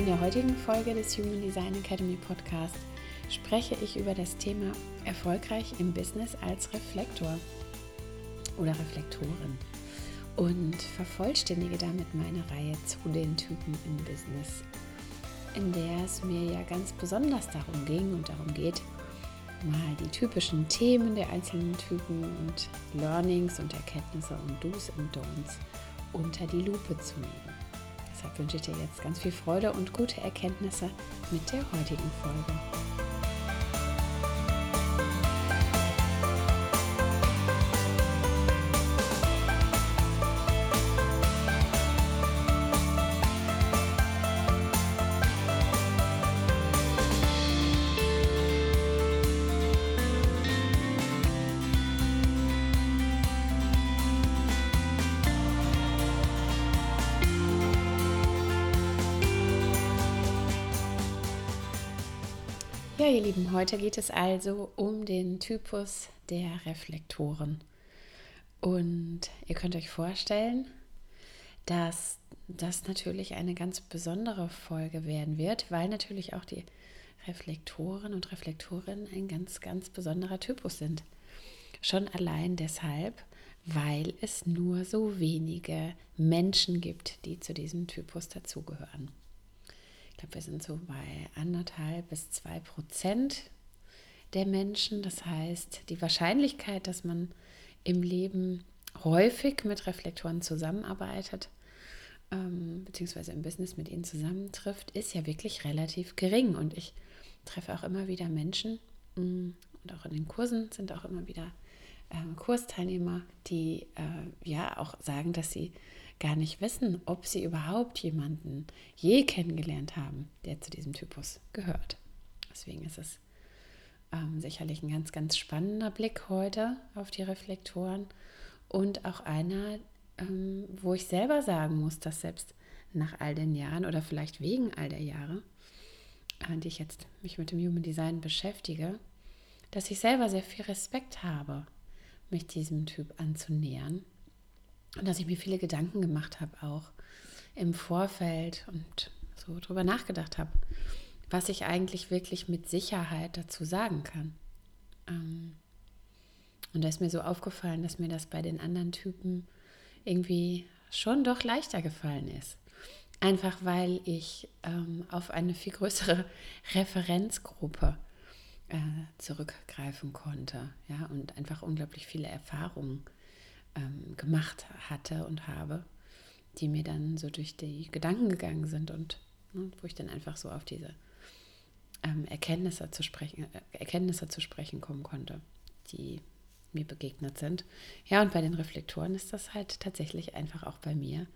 In der heutigen Folge des Human Design Academy Podcast spreche ich über das Thema erfolgreich im Business als Reflektor oder Reflektorin und vervollständige damit meine Reihe zu den Typen im Business, in der es mir ja ganz besonders darum ging und darum geht, mal die typischen Themen der einzelnen Typen und Learnings und Erkenntnisse und Do's und Don'ts unter die Lupe zu nehmen. Deshalb wünsche ich dir jetzt ganz viel Freude und gute Erkenntnisse mit der heutigen Folge. Ja, ihr Lieben, heute geht es also um den Typus der Reflektoren. Und ihr könnt euch vorstellen, dass das natürlich eine ganz besondere Folge werden wird, weil natürlich auch die Reflektoren und Reflektorinnen ein ganz, ganz besonderer Typus sind. Schon allein deshalb, weil es nur so wenige Menschen gibt, die zu diesem Typus dazugehören glaube, wir sind so bei anderthalb bis zwei Prozent der Menschen. Das heißt, die Wahrscheinlichkeit, dass man im Leben häufig mit Reflektoren zusammenarbeitet, ähm, beziehungsweise im Business mit ihnen zusammentrifft, ist ja wirklich relativ gering. Und ich treffe auch immer wieder Menschen mm, und auch in den Kursen sind auch immer wieder äh, Kursteilnehmer, die äh, ja auch sagen, dass sie gar nicht wissen, ob sie überhaupt jemanden je kennengelernt haben, der zu diesem Typus gehört. Deswegen ist es ähm, sicherlich ein ganz, ganz spannender Blick heute auf die Reflektoren und auch einer, ähm, wo ich selber sagen muss, dass selbst nach all den Jahren oder vielleicht wegen all der Jahre, äh, die ich jetzt mich mit dem Human Design beschäftige, dass ich selber sehr viel Respekt habe, mich diesem Typ anzunähern und dass ich mir viele Gedanken gemacht habe, auch im Vorfeld und so drüber nachgedacht habe, was ich eigentlich wirklich mit Sicherheit dazu sagen kann. Ähm, und da ist mir so aufgefallen, dass mir das bei den anderen Typen irgendwie schon doch leichter gefallen ist. Einfach weil ich ähm, auf eine viel größere Referenzgruppe äh, zurückgreifen konnte. Ja, und einfach unglaublich viele Erfahrungen ähm, gemacht hatte und habe, die mir dann so durch die Gedanken gegangen sind und ne, wo ich dann einfach so auf diese ähm, Erkenntnisse, zu sprechen, äh, Erkenntnisse zu sprechen kommen konnte, die mir begegnet sind. Ja, und bei den Reflektoren ist das halt tatsächlich einfach auch bei mir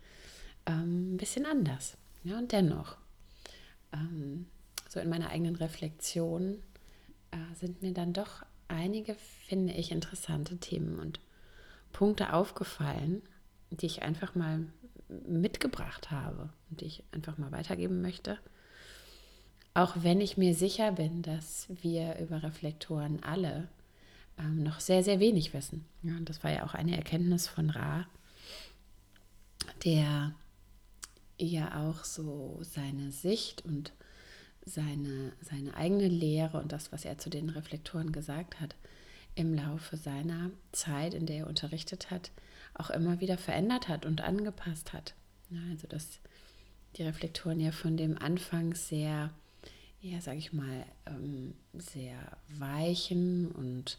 ähm, ein bisschen anders. Ja, und dennoch, ähm, so in meiner eigenen Reflexion äh, sind mir dann doch einige, finde ich, interessante Themen und Punkte aufgefallen, die ich einfach mal mitgebracht habe und die ich einfach mal weitergeben möchte. Auch wenn ich mir sicher bin, dass wir über Reflektoren alle ähm, noch sehr, sehr wenig wissen. Ja, und das war ja auch eine Erkenntnis von Ra, der ja auch so seine Sicht und seine, seine eigene Lehre und das, was er zu den Reflektoren gesagt hat, im Laufe seiner Zeit, in der er unterrichtet hat, auch immer wieder verändert hat und angepasst hat. Also dass die Reflektoren ja von dem Anfang sehr, ja, sage ich mal, ähm, sehr weichen und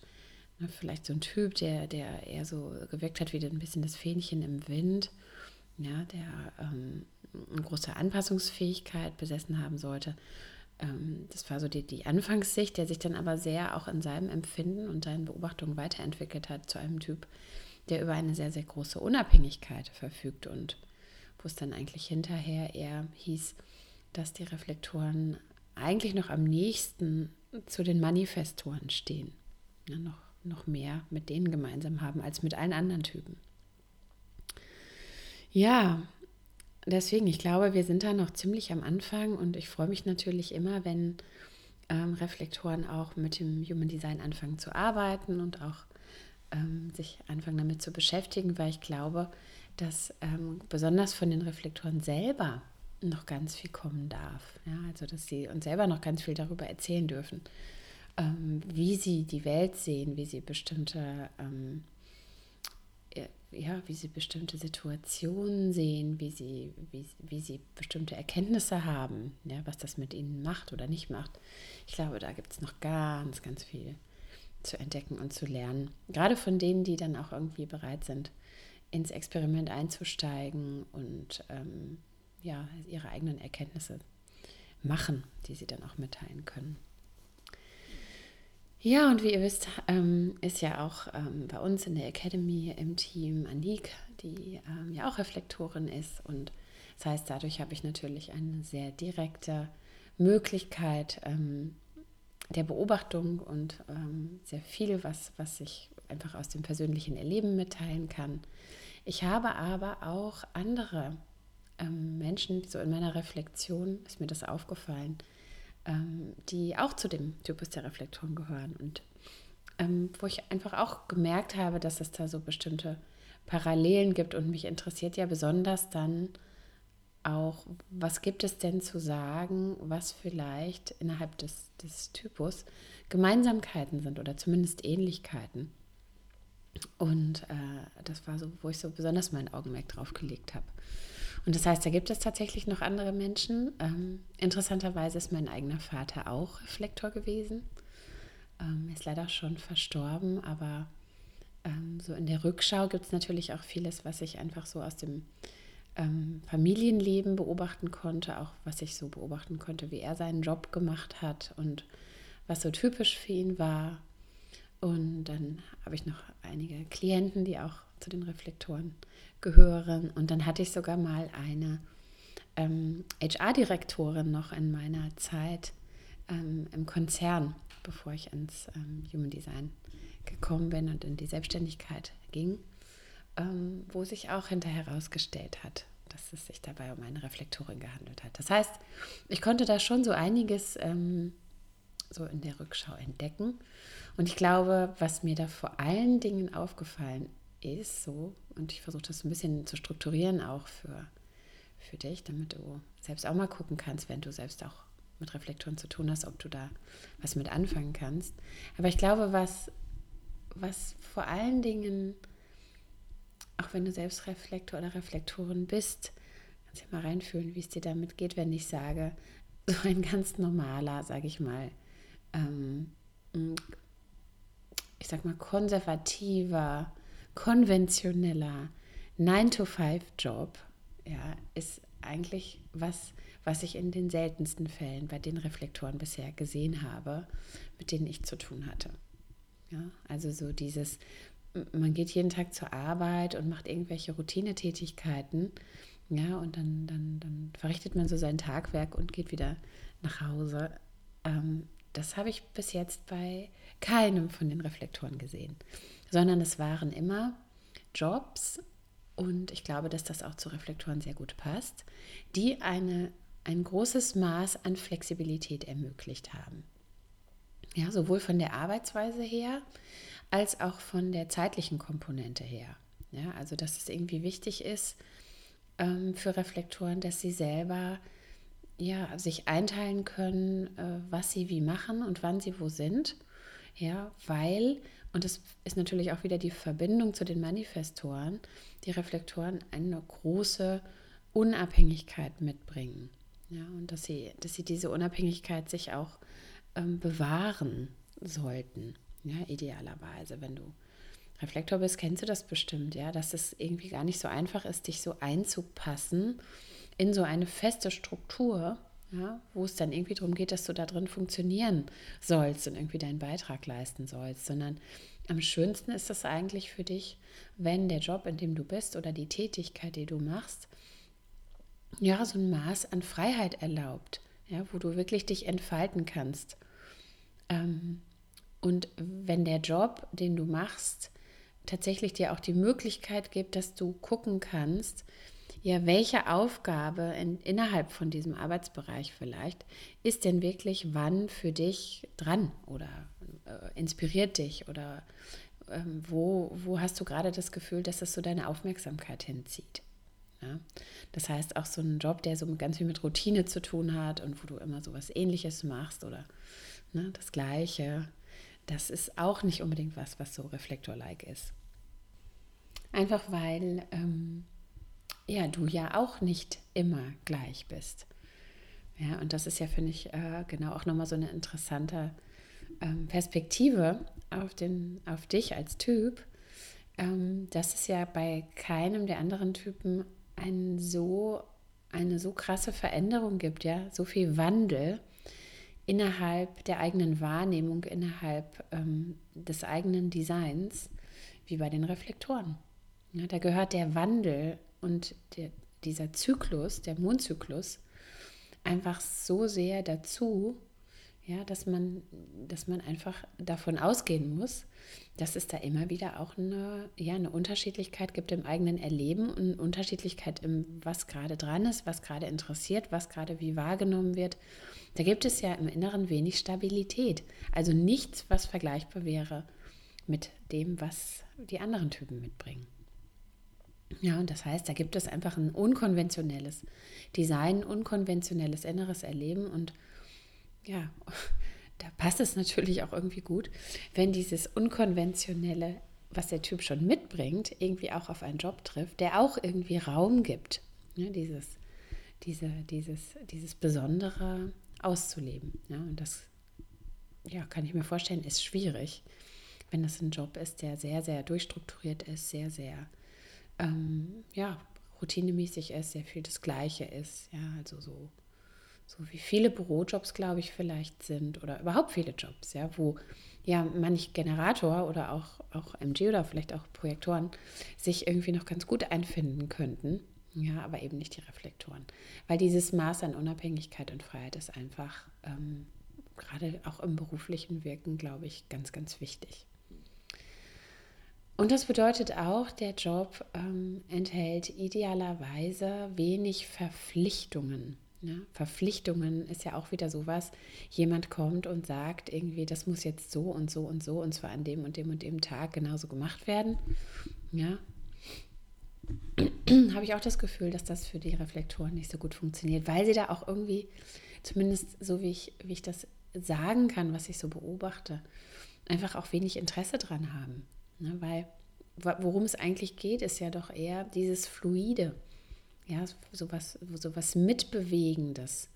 ne, vielleicht so ein Typ, der, der eher so gewirkt hat wie ein bisschen das Fähnchen im Wind, ja, der ähm, eine große Anpassungsfähigkeit besessen haben sollte, ähm, das war so die, die Anfangssicht, der sich dann aber sehr auch in seinem Empfinden und seinen Beobachtungen weiterentwickelt hat zu einem Typ, der über eine sehr, sehr große Unabhängigkeit verfügt und wo es dann eigentlich hinterher eher hieß, dass die Reflektoren eigentlich noch am nächsten zu den Manifestoren stehen. Ja, noch, noch mehr mit denen gemeinsam haben als mit allen anderen Typen. Ja, deswegen, ich glaube, wir sind da noch ziemlich am Anfang und ich freue mich natürlich immer, wenn ähm, Reflektoren auch mit dem Human Design anfangen zu arbeiten und auch ähm, sich anfangen damit zu beschäftigen, weil ich glaube, dass ähm, besonders von den Reflektoren selber noch ganz viel kommen darf. Ja, also dass sie uns selber noch ganz viel darüber erzählen dürfen, ähm, wie sie die Welt sehen, wie sie bestimmte ähm, ja, wie sie bestimmte Situationen sehen, wie sie, wie, wie sie bestimmte Erkenntnisse haben, ja, was das mit ihnen macht oder nicht macht. Ich glaube, da gibt es noch ganz, ganz viel zu entdecken und zu lernen. Gerade von denen, die dann auch irgendwie bereit sind, ins Experiment einzusteigen und ähm, ja, ihre eigenen Erkenntnisse machen, die sie dann auch mitteilen können. Ja, und wie ihr wisst, ähm, ist ja auch ähm, bei uns in der Academy im Team Anik, die ähm, ja auch Reflektorin ist. Und das heißt, dadurch habe ich natürlich eine sehr direkte Möglichkeit ähm, der Beobachtung und ähm, sehr viel, was, was ich einfach aus dem persönlichen Erleben mitteilen kann. Ich habe aber auch andere ähm, Menschen, so in meiner Reflexion ist mir das aufgefallen, ähm, die auch zu dem Typus der Reflektoren gehören und ähm, wo ich einfach auch gemerkt habe, dass es da so bestimmte Parallelen gibt und mich interessiert ja besonders dann auch, was gibt es denn zu sagen, was vielleicht innerhalb des, des Typus Gemeinsamkeiten sind oder zumindest Ähnlichkeiten. Und äh, das war so, wo ich so besonders mein Augenmerk drauf gelegt habe. Und das heißt, da gibt es tatsächlich noch andere Menschen. Ähm, interessanterweise ist mein eigener Vater auch Reflektor gewesen. Ähm, ist leider schon verstorben, aber ähm, so in der Rückschau gibt es natürlich auch vieles, was ich einfach so aus dem ähm, Familienleben beobachten konnte, auch was ich so beobachten konnte, wie er seinen Job gemacht hat und was so typisch für ihn war. Und dann habe ich noch einige Klienten, die auch zu den Reflektoren gehören. Und dann hatte ich sogar mal eine ähm, HR-Direktorin noch in meiner Zeit ähm, im Konzern, bevor ich ins ähm, Human Design gekommen bin und in die Selbstständigkeit ging, ähm, wo sich auch hinterher herausgestellt hat, dass es sich dabei um eine Reflektorin gehandelt hat. Das heißt, ich konnte da schon so einiges ähm, so in der Rückschau entdecken. Und ich glaube, was mir da vor allen Dingen aufgefallen ist so, und ich versuche das ein bisschen zu strukturieren auch für, für dich, damit du selbst auch mal gucken kannst, wenn du selbst auch mit Reflektoren zu tun hast, ob du da was mit anfangen kannst. Aber ich glaube, was, was vor allen Dingen, auch wenn du selbst Reflektor oder Reflektorin bist, kannst du mal reinfühlen, wie es dir damit geht, wenn ich sage, so ein ganz normaler, sage ich mal, ähm, ich sag mal, konservativer, konventioneller 9-to-5-Job ja, ist eigentlich was, was ich in den seltensten Fällen bei den Reflektoren bisher gesehen habe, mit denen ich zu tun hatte. Ja, also so dieses, man geht jeden Tag zur Arbeit und macht irgendwelche Routinetätigkeiten, ja, und dann, dann, dann verrichtet man so sein Tagwerk und geht wieder nach Hause. Ähm, das habe ich bis jetzt bei keinem von den Reflektoren gesehen sondern es waren immer Jobs, und ich glaube, dass das auch zu Reflektoren sehr gut passt, die eine, ein großes Maß an Flexibilität ermöglicht haben. Ja, sowohl von der Arbeitsweise her als auch von der zeitlichen Komponente her. Ja, also, dass es irgendwie wichtig ist ähm, für Reflektoren, dass sie selber ja, sich einteilen können, äh, was sie wie machen und wann sie wo sind. Ja, weil und das ist natürlich auch wieder die Verbindung zu den Manifestoren, die Reflektoren eine große Unabhängigkeit mitbringen. Ja, und dass sie, dass sie diese Unabhängigkeit sich auch ähm, bewahren sollten. Ja, idealerweise, wenn du Reflektor bist, kennst du das bestimmt, ja, dass es irgendwie gar nicht so einfach ist, dich so einzupassen in so eine feste Struktur, ja, wo es dann irgendwie darum geht, dass du da drin funktionieren sollst und irgendwie deinen Beitrag leisten sollst, sondern am schönsten ist es eigentlich für dich, wenn der Job, in dem du bist oder die Tätigkeit, die du machst, ja, so ein Maß an Freiheit erlaubt, ja, wo du wirklich dich entfalten kannst. Ähm, und wenn der Job, den du machst, tatsächlich dir auch die Möglichkeit gibt, dass du gucken kannst, ja, welche Aufgabe in, innerhalb von diesem Arbeitsbereich vielleicht ist denn wirklich wann für dich dran oder äh, inspiriert dich oder ähm, wo, wo hast du gerade das Gefühl, dass es so deine Aufmerksamkeit hinzieht. Ja? Das heißt, auch so ein Job, der so ganz viel mit Routine zu tun hat und wo du immer so was Ähnliches machst oder ne, das Gleiche, das ist auch nicht unbedingt was, was so reflektor-like ist. Einfach weil ähm, ja, du ja auch nicht immer gleich bist. Ja, und das ist ja, finde ich, äh, genau auch nochmal so eine interessante ähm, Perspektive auf, den, auf dich als Typ, ähm, dass es ja bei keinem der anderen Typen ein so, eine so krasse Veränderung gibt, ja, so viel Wandel innerhalb der eigenen Wahrnehmung, innerhalb ähm, des eigenen Designs, wie bei den Reflektoren. Ja, da gehört der Wandel und der, dieser Zyklus, der Mondzyklus, einfach so sehr dazu, ja, dass man, dass man einfach davon ausgehen muss, dass es da immer wieder auch eine, ja, eine Unterschiedlichkeit gibt im eigenen Erleben und eine Unterschiedlichkeit im, was gerade dran ist, was gerade interessiert, was gerade wie wahrgenommen wird. Da gibt es ja im Inneren wenig Stabilität. Also nichts, was vergleichbar wäre mit dem, was die anderen Typen mitbringen. Ja, und das heißt, da gibt es einfach ein unkonventionelles Design, unkonventionelles inneres Erleben und ja, da passt es natürlich auch irgendwie gut, wenn dieses unkonventionelle, was der Typ schon mitbringt, irgendwie auch auf einen Job trifft, der auch irgendwie Raum gibt, ja, dieses, diese, dieses, dieses Besondere auszuleben. Ja, und das ja, kann ich mir vorstellen, ist schwierig, wenn das ein Job ist, der sehr, sehr durchstrukturiert ist, sehr, sehr ähm, ja, routinemäßig ist, sehr viel das Gleiche ist. Ja, also so, so wie viele Bürojobs, glaube ich, vielleicht sind oder überhaupt viele Jobs, ja, wo ja manch Generator oder auch, auch MG oder vielleicht auch Projektoren sich irgendwie noch ganz gut einfinden könnten. Ja, aber eben nicht die Reflektoren. Weil dieses Maß an Unabhängigkeit und Freiheit ist einfach ähm, gerade auch im beruflichen Wirken, glaube ich, ganz, ganz wichtig. Und das bedeutet auch, der Job ähm, enthält idealerweise wenig Verpflichtungen. Ne? Verpflichtungen ist ja auch wieder sowas, jemand kommt und sagt irgendwie, das muss jetzt so und so und so und zwar an dem und dem und dem Tag genauso gemacht werden. Ja, habe ich auch das Gefühl, dass das für die Reflektoren nicht so gut funktioniert, weil sie da auch irgendwie, zumindest so wie ich, wie ich das sagen kann, was ich so beobachte, einfach auch wenig Interesse dran haben. Ne, weil worum es eigentlich geht, ist ja doch eher dieses Fluide, ja, sowas, sowas Mitbewegendes,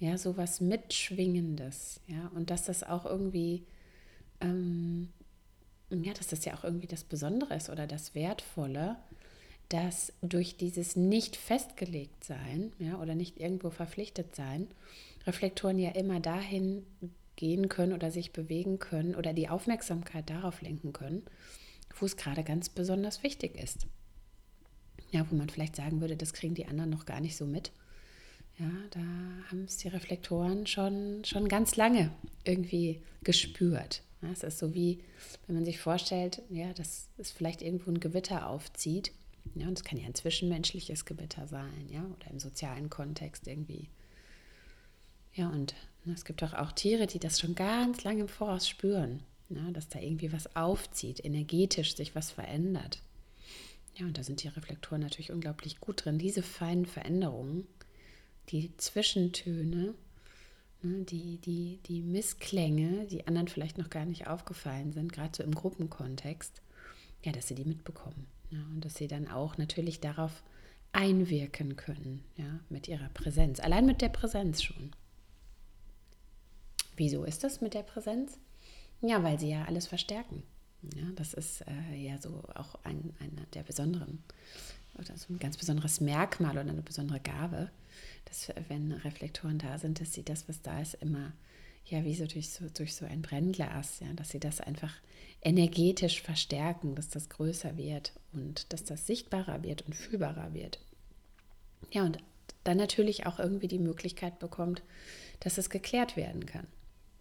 ja, sowas Mitschwingendes, ja, und dass das auch irgendwie, ähm, ja, dass das ja auch irgendwie das Besondere ist oder das Wertvolle, dass durch dieses nicht festgelegt sein, ja, oder nicht irgendwo verpflichtet sein, Reflektoren ja immer dahin gehen können oder sich bewegen können oder die Aufmerksamkeit darauf lenken können, wo es gerade ganz besonders wichtig ist. Ja, wo man vielleicht sagen würde, das kriegen die anderen noch gar nicht so mit. Ja, da haben es die Reflektoren schon, schon ganz lange irgendwie gespürt. Ja, es ist so wie, wenn man sich vorstellt, ja, dass es vielleicht irgendwo ein Gewitter aufzieht. Ja, und es kann ja ein zwischenmenschliches Gewitter sein, ja, oder im sozialen Kontext irgendwie. Ja, und es gibt doch auch Tiere, die das schon ganz lange im Voraus spüren, ne? dass da irgendwie was aufzieht, energetisch sich was verändert. Ja, und da sind die Reflektoren natürlich unglaublich gut drin. Diese feinen Veränderungen, die Zwischentöne, ne, die, die, die Missklänge, die anderen vielleicht noch gar nicht aufgefallen sind, gerade so im Gruppenkontext, ja, dass sie die mitbekommen. Ja, und dass sie dann auch natürlich darauf einwirken können, ja, mit ihrer Präsenz. Allein mit der Präsenz schon. Wieso ist das mit der Präsenz? Ja, weil sie ja alles verstärken. Ja, das ist äh, ja so auch ein, einer der besonderen, oder so ein ganz besonderes Merkmal oder eine besondere Gabe, dass wenn Reflektoren da sind, dass sie das, was da ist, immer ja wie so durch so, durch so ein Brennglas, ja, dass sie das einfach energetisch verstärken, dass das größer wird und dass das sichtbarer wird und fühlbarer wird. Ja, und dann natürlich auch irgendwie die Möglichkeit bekommt, dass es geklärt werden kann.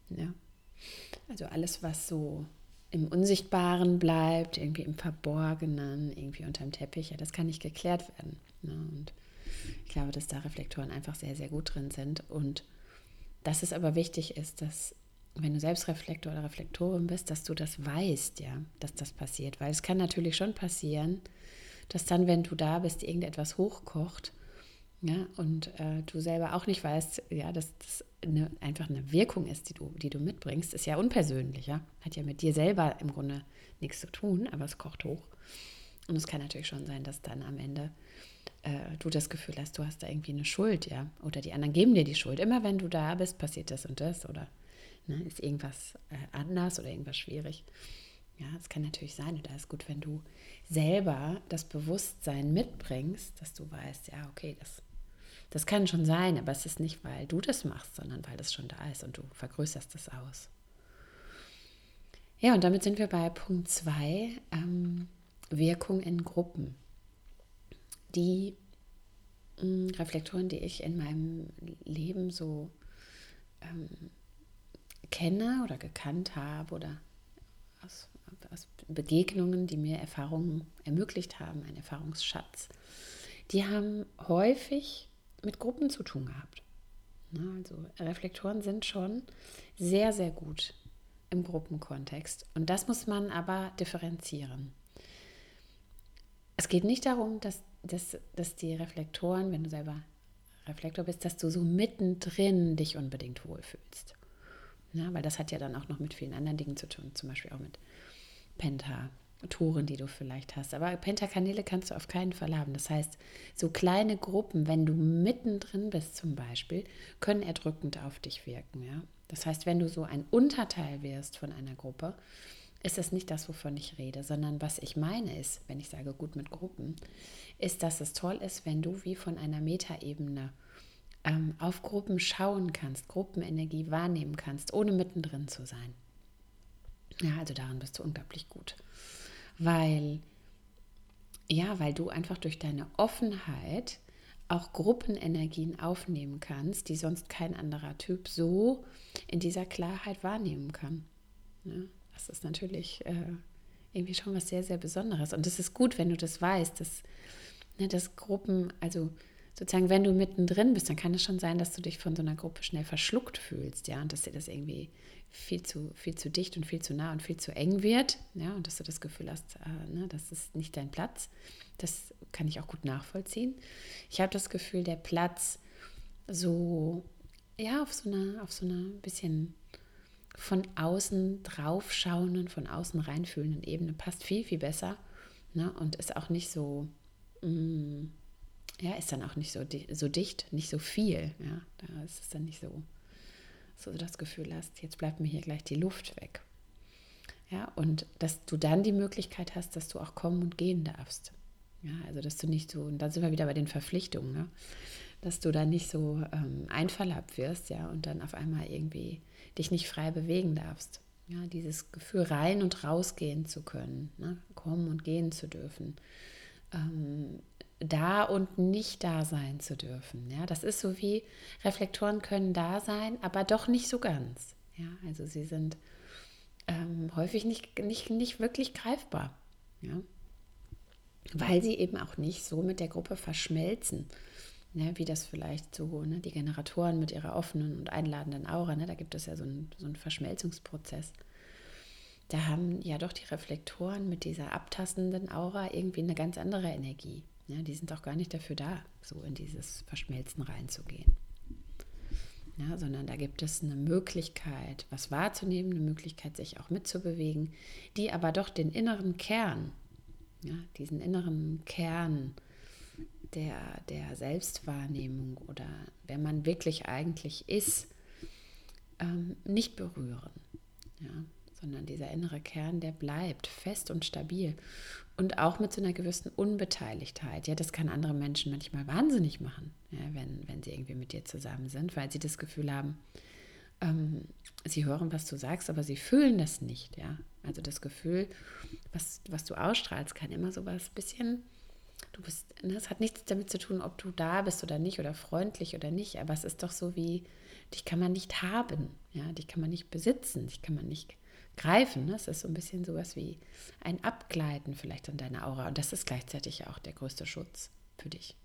Ja. Also alles, was so im Unsichtbaren bleibt, irgendwie im Verborgenen, irgendwie unterm Teppich, ja, das kann nicht geklärt werden. Ne? Und ich glaube, dass da Reflektoren einfach sehr, sehr gut drin sind. Und dass es aber wichtig ist, dass wenn du selbst Reflektor oder Reflektorin bist, dass du das weißt, ja, dass das passiert. Weil es kann natürlich schon passieren, dass dann, wenn du da bist, irgendetwas hochkocht ja, und äh, du selber auch nicht weißt, ja, dass das eine, einfach eine Wirkung ist, die du, die du mitbringst, ist ja unpersönlich. Hat ja mit dir selber im Grunde nichts zu tun, aber es kocht hoch. Und es kann natürlich schon sein, dass dann am Ende äh, du das Gefühl hast, du hast da irgendwie eine Schuld, ja. Oder die anderen geben dir die Schuld. Immer wenn du da bist, passiert das und das oder ne, ist irgendwas äh, anders oder irgendwas schwierig. Ja, es kann natürlich sein, und da ist gut, wenn du selber das Bewusstsein mitbringst, dass du weißt, ja, okay, das das kann schon sein, aber es ist nicht, weil du das machst, sondern weil das schon da ist und du vergrößerst es aus. Ja, und damit sind wir bei Punkt 2, ähm, Wirkung in Gruppen. Die mh, hm, Reflektoren, die ich in meinem Leben so ähm, kenne oder gekannt habe oder aus, aus Begegnungen, die mir Erfahrungen ermöglicht haben, ein Erfahrungsschatz, die haben häufig mit Gruppen zu tun gehabt. Also Reflektoren sind schon sehr, sehr gut im Gruppenkontext. Und das muss man aber differenzieren. Es geht nicht darum, dass, dass, dass die Reflektoren, wenn du selber Reflektor bist, dass du so mittendrin dich unbedingt wohlfühlst. Ja, weil das hat ja dann auch noch mit vielen anderen Dingen zu tun, zum Beispiel auch mit Penta Touren, die du vielleicht hast. Aber Pentakanäle kannst du auf keinen Fall haben. Das heißt, so kleine Gruppen, wenn du mittendrin bist zum Beispiel, können erdrückend auf dich wirken. Ja? Das heißt, wenn du so ein Unterteil wirst von einer Gruppe, ist das nicht das, wovon ich rede, sondern was ich meine ist, wenn ich sage gut mit Gruppen, ist, dass es toll ist, wenn du wie von einer Metaebene ähm, auf Gruppen schauen kannst, Gruppenenergie wahrnehmen kannst, ohne mittendrin zu sein. Ja, also daran bist du unglaublich gut weil ja, weil du einfach durch deine Offenheit auch Gruppenenergien aufnehmen kannst, die sonst kein anderer Typ so in dieser Klarheit wahrnehmen kann. Ja, das ist natürlich äh, irgendwie schon was sehr, sehr Besonderes. Und es ist gut, wenn du das weißt, dass, ne, dass Gruppen, also sozusagen, wenn du mittendrin bist, dann kann es schon sein, dass du dich von so einer Gruppe schnell verschluckt fühlst, ja, und dass dir das irgendwie viel zu, viel zu dicht und viel zu nah und viel zu eng wird, ja, und dass du das Gefühl hast, äh, ne, das ist nicht dein Platz. Das kann ich auch gut nachvollziehen. Ich habe das Gefühl, der Platz so, ja, auf so einer, auf so einer bisschen von außen draufschauenden, von außen reinfühlenden Ebene passt viel, viel besser ne, und ist auch nicht so, mm, ja, ist dann auch nicht so, so dicht, nicht so viel, ja, da ist es dann nicht so so das Gefühl hast, jetzt bleibt mir hier gleich die Luft weg. Ja, und dass du dann die Möglichkeit hast, dass du auch kommen und gehen darfst. Ja, also dass du nicht so, und dann sind wir wieder bei den Verpflichtungen, ne? dass du da nicht so ähm, einverleibt wirst, ja, und dann auf einmal irgendwie dich nicht frei bewegen darfst. Ja, dieses Gefühl rein und rausgehen zu können, ne? kommen und gehen zu dürfen. Ähm, da und nicht da sein zu dürfen. Ja, das ist so wie Reflektoren können da sein, aber doch nicht so ganz. Ja, also sie sind ähm, häufig nicht, nicht, nicht wirklich greifbar. Ja, weil sie eben auch nicht so mit der Gruppe verschmelzen. Ne, wie das vielleicht so, ne, die Generatoren mit ihrer offenen und einladenden Aura, ne, da gibt es ja so einen, so einen Verschmelzungsprozess. Da haben ja doch die Reflektoren mit dieser abtastenden Aura irgendwie eine ganz andere Energie. Ja, die sind auch gar nicht dafür da, so in dieses Verschmelzen reinzugehen. Ja, sondern da gibt es eine Möglichkeit, was wahrzunehmen, eine Möglichkeit, sich auch mitzubewegen, die aber doch den inneren Kern, ja, diesen inneren Kern der, der Selbstwahrnehmung oder wer man wirklich eigentlich ist, ähm, nicht berühren. Ja, sondern dieser innere Kern, der bleibt fest und stabil und auch mit so einer gewissen Unbeteiligtheit. Ja, das kann andere Menschen manchmal wahnsinnig machen, ja, wenn, wenn sie irgendwie mit dir zusammen sind, weil sie das Gefühl haben, ähm, sie hören, was du sagst, aber sie fühlen das nicht. Ja, also das Gefühl, was, was du ausstrahlst, kann immer so was bisschen du bist, ne, es hat nichts damit zu tun, ob du da bist oder nicht oder freundlich oder nicht, aber es ist doch so wie, dich kann man nicht haben, ja, dich kann man nicht besitzen, dich kann man nicht greifen. Ne? Es ist so ein bisschen sowas wie ein Abgleiten vielleicht an deiner Aura und das ist gleichzeitig auch der größte Schutz für dich.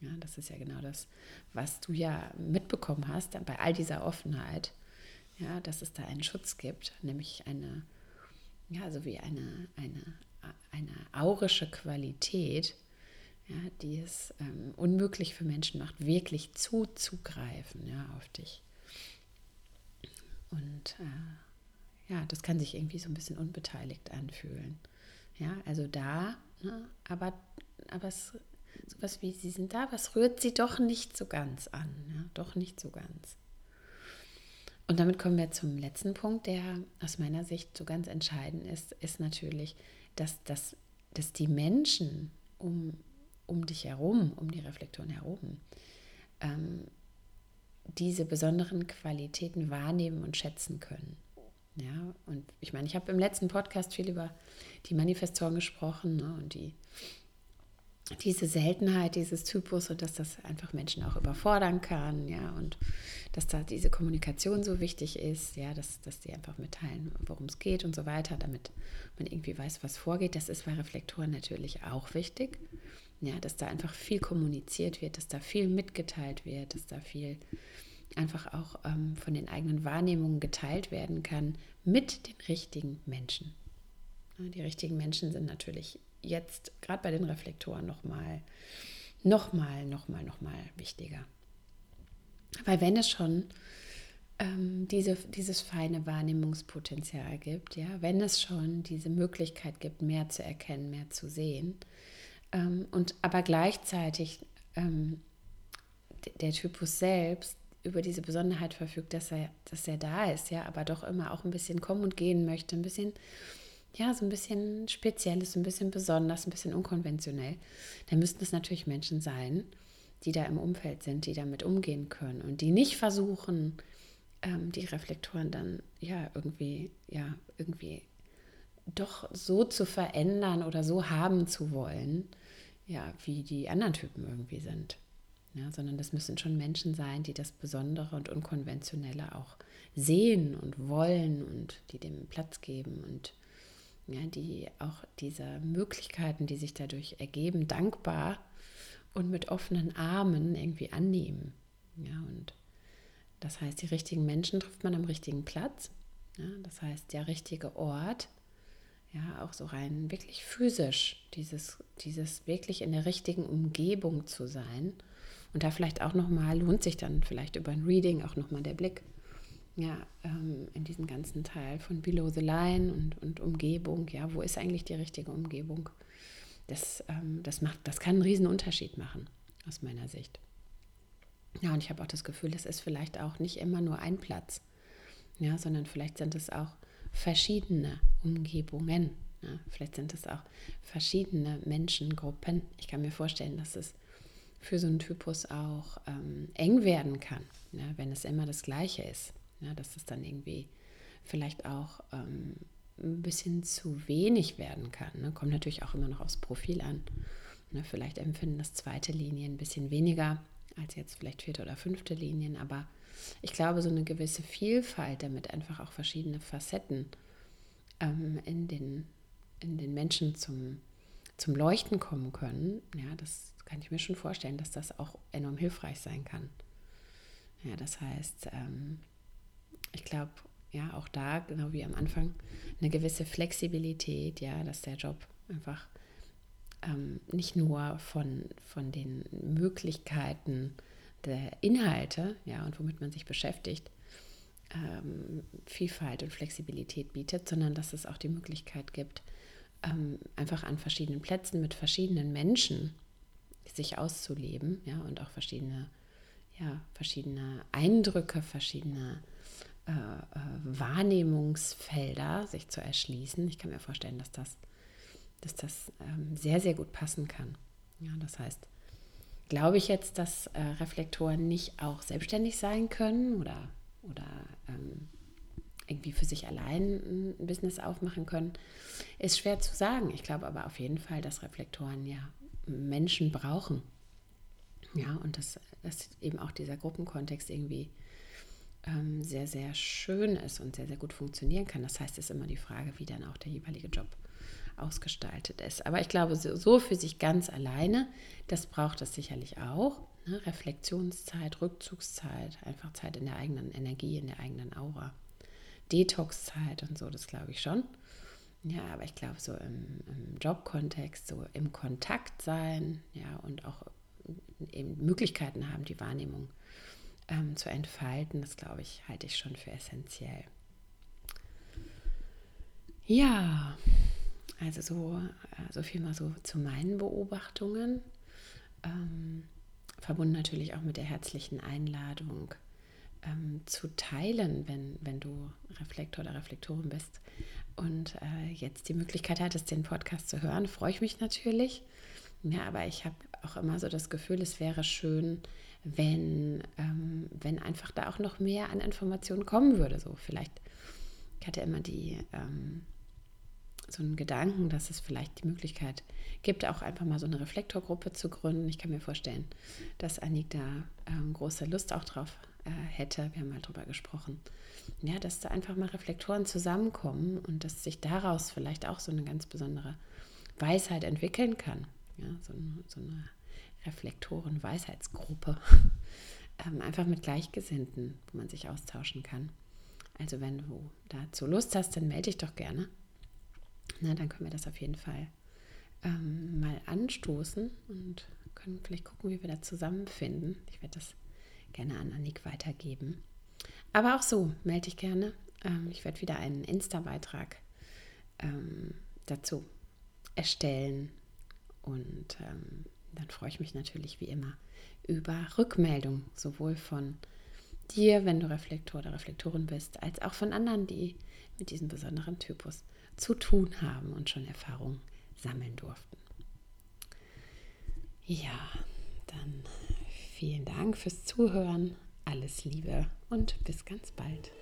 Ja, das ist ja genau das, was du ja mitbekommen hast bei all dieser Offenheit, ja, dass es da einen Schutz gibt, nämlich eine, ja, so wie eine, eine, eine aurische Qualität, ja, die es ähm, unmöglich für Menschen macht, wirklich zuzugreifen ja, auf dich. Und äh, ja, das kann sich irgendwie so ein bisschen unbeteiligt anfühlen. Ja, also da, ne, aber, aber es, sowas wie sie sind da, was rührt sie doch nicht so ganz an. Ja, doch nicht so ganz. Und damit kommen wir zum letzten Punkt, der aus meiner Sicht so ganz entscheidend ist, ist natürlich, dass, dass, dass die Menschen um um dich herum, um die Reflektoren herum, ähm, diese besonderen Qualitäten wahrnehmen und schätzen können. Ja, und ich meine, ich habe im letzten Podcast viel über die Manifestoren gesprochen ne, und die diese Seltenheit dieses Typus und dass das einfach Menschen auch überfordern kann, ja, und dass da diese Kommunikation so wichtig ist, ja, dass, dass die einfach mitteilen, worum es geht und so weiter, damit man irgendwie weiß, was vorgeht. Das ist bei Reflektoren natürlich auch wichtig, ja, dass da einfach viel kommuniziert wird, dass da viel mitgeteilt wird, dass da viel einfach auch ähm, von den eigenen Wahrnehmungen geteilt werden kann mit den richtigen Menschen. Die richtigen Menschen sind natürlich jetzt gerade bei den Reflektoren nochmal, nochmal, nochmal, nochmal wichtiger. Weil wenn es schon ähm, diese, dieses feine Wahrnehmungspotenzial gibt, ja, wenn es schon diese Möglichkeit gibt, mehr zu erkennen, mehr zu sehen, ähm, und aber gleichzeitig ähm, der Typus selbst über diese Besonderheit verfügt, dass er, dass er da ist, ja, aber doch immer auch ein bisschen kommen und gehen möchte, ein bisschen ja, so ein bisschen spezielles, ein bisschen besonders, ein bisschen unkonventionell, dann müssten es natürlich Menschen sein, die da im Umfeld sind, die damit umgehen können und die nicht versuchen, ähm, die Reflektoren dann ja irgendwie, ja, irgendwie doch so zu verändern oder so haben zu wollen, ja, wie die anderen Typen irgendwie sind. Ja, sondern das müssen schon Menschen sein, die das Besondere und Unkonventionelle auch sehen und wollen und die dem Platz geben und ja, die auch diese Möglichkeiten, die sich dadurch ergeben, dankbar und mit offenen Armen irgendwie annehmen. Ja, und das heißt, die richtigen Menschen trifft man am richtigen Platz. Ja, das heißt, der richtige Ort, ja, auch so rein wirklich physisch, dieses, dieses wirklich in der richtigen Umgebung zu sein. Und da vielleicht auch nochmal, lohnt sich dann vielleicht über ein Reading auch nochmal der Blick ja, ähm, in diesem ganzen Teil von Below the Line und, und Umgebung, ja, wo ist eigentlich die richtige Umgebung? Das, ähm, das, macht, das kann einen riesen Unterschied machen, aus meiner Sicht. Ja, und ich habe auch das Gefühl, es ist vielleicht auch nicht immer nur ein Platz, ja, sondern vielleicht sind es auch verschiedene Umgebungen. Ja, vielleicht sind es auch verschiedene Menschengruppen. Ich kann mir vorstellen, dass es für so einen Typus auch ähm, eng werden kann, ja, wenn es immer das Gleiche ist. Ja, dass es dann irgendwie vielleicht auch ähm, ein bisschen zu wenig werden kann. Ne? Kommt natürlich auch immer noch aufs Profil an. Ne? Vielleicht empfinden das zweite Linien ein bisschen weniger als jetzt vielleicht vierte oder fünfte Linien, aber ich glaube, so eine gewisse Vielfalt, damit einfach auch verschiedene Facetten ähm, in, den, in den Menschen zum, zum Leuchten kommen können, ja, das kann ich mir schon vorstellen, dass das auch enorm hilfreich sein kann. Ja, das heißt, ähm, ich glaube, ja, auch da, genau wie am Anfang, eine gewisse Flexibilität, ja, dass der Job einfach ähm, nicht nur von, von den Möglichkeiten der Inhalte, ja, und womit man sich beschäftigt, ähm, Vielfalt und Flexibilität bietet, sondern dass es auch die Möglichkeit gibt, ähm, einfach an verschiedenen Plätzen mit verschiedenen Menschen sich auszuleben, ja, und auch verschiedene, ja, verschiedene Eindrücke, verschiedene äh, äh, Wahrnehmungsfelder sich zu erschließen. Ich kann mir vorstellen, dass das, dass das ähm, sehr, sehr gut passen kann. Ja, das heißt, glaube ich jetzt, dass äh, Reflektoren nicht auch selbstständig sein können oder, oder ähm, irgendwie für sich allein ein Business aufmachen können, ist schwer zu sagen. Ich glaube aber auf jeden Fall, dass Reflektoren ja Menschen brauchen. Ja, und dass, dass eben auch dieser Gruppenkontext irgendwie ähm, sehr, sehr schön ist und sehr, sehr gut funktionieren kann. Das heißt, es ist immer die Frage, wie dann auch der jeweilige Job ausgestaltet ist. Aber ich glaube, so, so für sich ganz alleine, das braucht es sicherlich auch. Ne? Reflexionszeit, Rückzugszeit, einfach Zeit in der eigenen Energie, in der eigenen Aura. Detox-Zeit und so, das glaube ich schon. Ja, aber ich glaube, so im, im Jobkontext, so im Kontakt sein, ja, und auch eben Möglichkeiten haben, die Wahrnehmung ähm, zu entfalten, das glaube ich, halte ich schon für essentiell. Ja, also so, äh, so viel mal so zu meinen Beobachtungen. Ähm, verbunden natürlich auch mit der herzlichen Einladung ähm, zu teilen, wenn, wenn du Reflektor oder Reflektorin bist und äh, jetzt die Möglichkeit hattest, den Podcast zu hören, freue ich mich natürlich. Ja, aber ich habe auch immer so das Gefühl, es wäre schön, wenn, ähm, wenn einfach da auch noch mehr an Informationen kommen würde. So vielleicht, ich hatte immer die, ähm, so einen Gedanken, dass es vielleicht die Möglichkeit gibt, auch einfach mal so eine Reflektorgruppe zu gründen. Ich kann mir vorstellen, dass Annik da ähm, große Lust auch drauf äh, hätte. Wir haben mal drüber gesprochen. Ja, dass da einfach mal Reflektoren zusammenkommen und dass sich daraus vielleicht auch so eine ganz besondere Weisheit entwickeln kann. Ja, so, so eine Reflektoren-Weisheitsgruppe. ähm, einfach mit Gleichgesinnten, wo man sich austauschen kann. Also wenn du dazu Lust hast, dann melde dich doch gerne. Na, dann können wir das auf jeden Fall ähm, mal anstoßen und können vielleicht gucken, wie wir da zusammenfinden. Ich werde das gerne an Annik weitergeben. Aber auch so, melde dich gerne. Ähm, ich werde wieder einen Insta-Beitrag ähm, dazu erstellen und ähm, dann freue ich mich natürlich wie immer über Rückmeldung, sowohl von dir, wenn du Reflektor oder Reflektorin bist, als auch von anderen, die mit diesem besonderen Typus zu tun haben und schon Erfahrung sammeln durften. Ja, dann vielen Dank fürs Zuhören, alles Liebe und bis ganz bald.